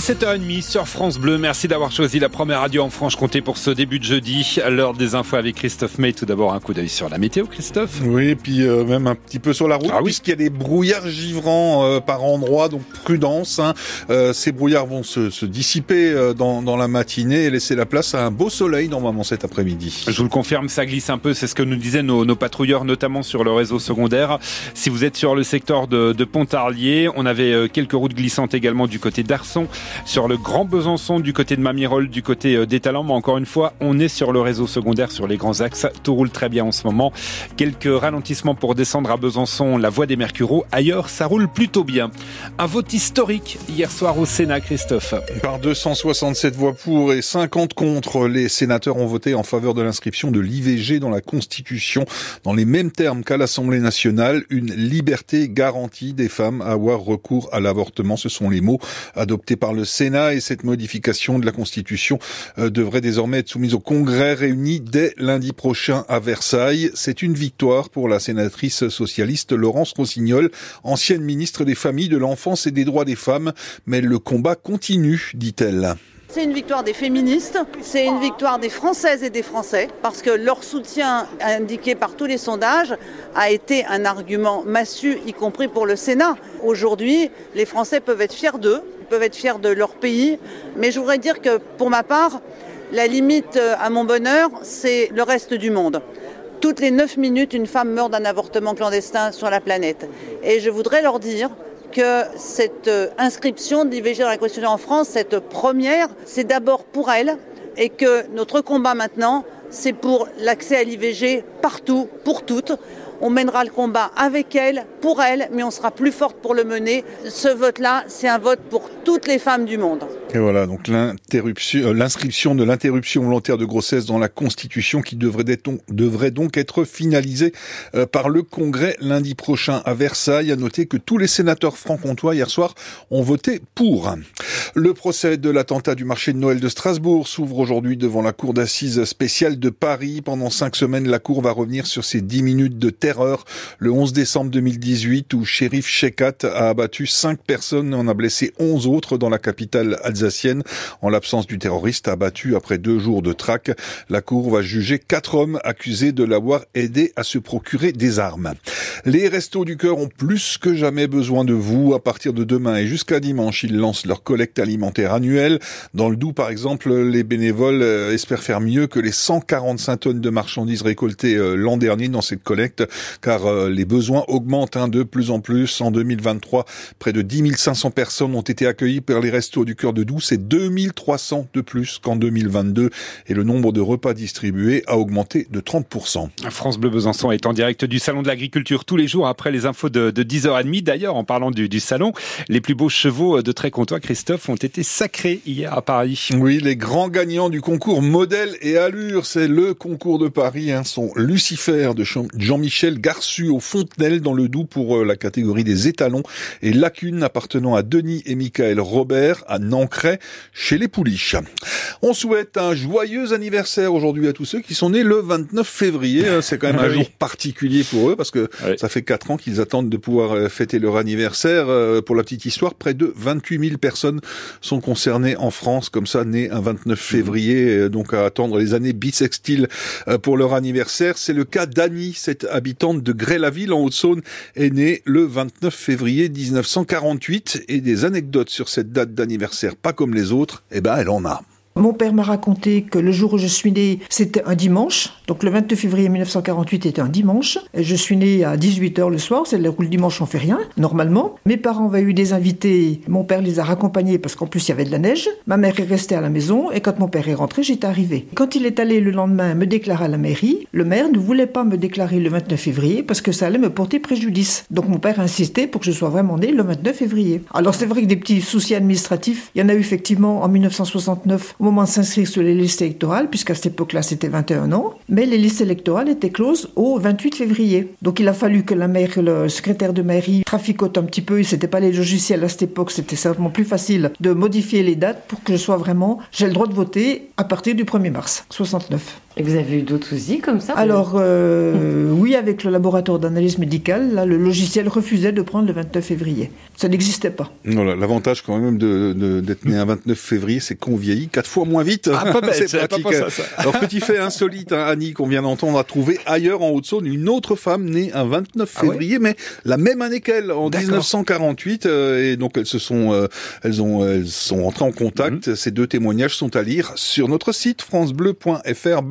7h30 sur France Bleu. Merci d'avoir choisi la première radio en Franche-Comté pour ce début de jeudi. À l'heure des infos avec Christophe May. Tout d'abord, un coup d'œil sur la météo, Christophe. Oui, et puis euh, même un petit peu sur la route, Ah oui. puisqu'il y a des brouillards givrants euh, par endroits, donc prudence. hein. Euh, ces brouillards vont se, se dissiper euh, dans, dans la matinée et laisser la place à un beau soleil normalement cet après-midi. Je vous le confirme, ça glisse un peu. C'est ce que nous disaient nos, nos patrouilleurs, notamment sur le réseau secondaire. Si vous êtes sur le secteur de, de Pontarlier, on avait euh, quelques routes glissantes également du côté d'Arson, sur le Grand Besançon, du côté de Mamirol, du côté euh, des Talents. Mais encore une fois, on est sur le réseau secondaire, sur les grands axes. Tout roule très bien en ce moment. Quelques ralentissements pour descendre à Besançon, la voie des Mercureaux. Ailleurs, ça roule plutôt bien. Un vote historique hier soir au Sénat, Christophe. Par 267 voix pour et 50 contre, les sénateurs ont voté en faveur de l'inscription de l'IVG dans la Constitution, dans les mêmes termes qu'à l'Assemblée nationale, une liberté garantie des femmes à avoir recours à l'avortement. Ce sont les mots adoptés par le Sénat et cette modification de la Constitution euh, devrait désormais être soumise au Congrès réuni dès lundi prochain à Versailles. C'est une victoire pour la sénatrice socialiste Laurence Rossignol, ancienne ministre des Familles, de l'Enfance et des Droits des Femmes, mais le combat continue, dit-elle. C'est une victoire des féministes, c'est une victoire des Françaises et des Français, parce que leur soutien indiqué par tous les sondages a été un argument massu, y compris pour le Sénat. Aujourd'hui, les Français peuvent être fiers d'eux, peuvent être fiers de leur pays, mais je voudrais dire que pour ma part, la limite euh, à mon bonheur, c'est le reste du monde. Toutes les 9 minutes, une femme meurt d'un avortement clandestin sur la planète. Et je voudrais leur dire que cette euh, inscription de l'IVG dans la Constitution en France, cette première, c'est d'abord pour elle et que notre combat maintenant, c'est pour l'accès à l'IVG partout, pour toutes. On mènera le combat avec elle, pour elle, mais on sera plus forte pour le mener. Ce vote-là, c'est un vote pour toutes les femmes du monde. Et voilà, donc l'interruption, euh, l'inscription de l'interruption volontaire de grossesse dans la Constitution qui devrait, donc être finalisée euh, par le Congrès lundi prochain à Versailles. À noter que tous les sénateurs franc-comtois hier soir ont voté pour. Le procès de l'attentat du marché de Noël de Strasbourg s'ouvre aujourd'hui devant la cour d'assises spéciale de Paris. Pendant cinq semaines, la cour va revenir sur ces dix minutes de terreur le 11 décembre 2018 où shérif Shekat a abattu cinq personnes et en a blessé onze autres dans la capitale. En l'absence du terroriste abattu après deux jours de traque, la cour va juger quatre hommes accusés de l'avoir aidé à se procurer des armes. Les Restos du Cœur ont plus que jamais besoin de vous. À partir de demain et jusqu'à dimanche, ils lancent leur collecte alimentaire annuelle. Dans le Doubs, par exemple, les bénévoles euh, espèrent faire mieux que les 145 tonnes de marchandises récoltées euh, l'an dernier dans cette collecte, car euh, les besoins augmentent hein, de plus en plus. En 2023, près de 10 500 personnes ont été accueillies par les Restos du Cœur de Doubs. C'est 2300 de plus qu'en 2022. Et le nombre de repas distribués a augmenté de 30%. France Bleu Besançon est en direct du Salon de l'Agriculture tous les jours après les infos de, de 10h30. D'ailleurs, en parlant du, du salon, les plus beaux chevaux de Trécontois, Christophe, ont été sacrés hier à Paris. Oui, les grands gagnants du concours Modèle et Allure, c'est le concours de Paris, hein, sont Lucifer de Jean- Jean-Michel Garçu au Fontenelle dans le Doubs pour euh, la catégorie des étalons et Lacune appartenant à Denis et Michael Robert à Chez les Pouliches. On souhaite un joyeux anniversaire aujourd'hui à tous ceux qui sont nés le 29 février. hein. C'est quand même un oui. jour particulier pour eux parce que Oui. ça fait quatre ans qu'ils attendent de pouvoir euh, fêter leur anniversaire. Euh, Pour la petite histoire, près de 28 000 personnes sont concernées en France, comme ça, nées un 29 février, euh, donc à attendre les années bissextiles pour leur anniversaire. C'est le cas d'Annie, cette habitante de Grès-la-Ville en Haute-Saône, est née le 29 février 1948 et des anecdotes sur cette date d'anniversaire, pas comme les autres, eh ben elle en a. Mon père m'a raconté que le jour où je suis née, c'était un dimanche. Donc le 22 février 1948 était un dimanche. Je suis née à 18h le soir, c'est le où le dimanche on fait rien, normalement. Mes parents avaient eu des invités, mon père les a raccompagnés parce qu'en plus il y avait de la neige. Ma mère est restée à la maison et quand mon père est rentré, j'étais arrivée. Quand il est allé le lendemain me déclarer à la mairie, le maire ne voulait pas me déclarer le 29 février parce que ça allait me porter préjudice. Donc mon père a insisté pour que je sois vraiment née le 29 février. Alors c'est vrai que des petits soucis administratifs, il y en a eu effectivement en 1969 au moment de s'inscrire sur les listes électorales, puisqu'à cette époque-là c'était 21 ans, mais les listes électorales étaient closes au 28 février. Donc il a fallu que la maire, le secrétaire de mairie traficote un petit peu, et c'était pas les logiciels à cette époque, c'était certainement plus facile de modifier les dates pour que je sois vraiment, j'ai le droit de voter à partir du 1er mars 69. Et vous avez eu d'autres outils comme ça Alors, euh, oui, avec le laboratoire d'analyse médicale, là, le logiciel refusait de prendre le 29 février. Ça n'existait pas. Voilà, l'avantage quand même de, d'être né un 29 février, c'est qu'on vieillit quatre fois moins vite. Ah, pas bête, c'est pratique. Pas ça, ça. Alors, petit fait insolite, hein, Annie, qu'on vient d'entendre, a trouvé ailleurs en Haute-Saône une autre femme née un 29 février, ah ouais mais la même année qu'elle, en 1948. Euh, et donc, elles se sont, euh, elles ont, elles sont entrées en contact. Mm -hmm. Ces deux témoignages sont à lire sur notre site francebleu.fr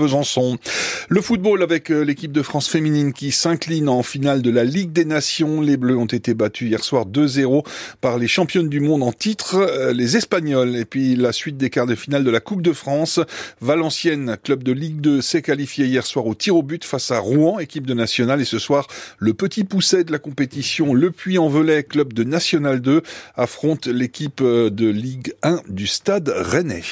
Le football avec euh, l'équipe de France féminine qui s'incline en finale de la Ligue des Nations. Les Bleus ont été battus hier soir 2-0 par les championnes du monde en titre, euh, les Espagnols. Et puis la suite des quarts de finale de la Coupe de France. Valenciennes, club de Ligue 2, s'est qualifié hier soir au tir au but face à Rouen, équipe de nationale. Et ce soir, le petit pousset de la compétition, le Puy-en-Velay, club de National 2, affronte l'équipe euh, de Ligue 1 du Stade Rennais.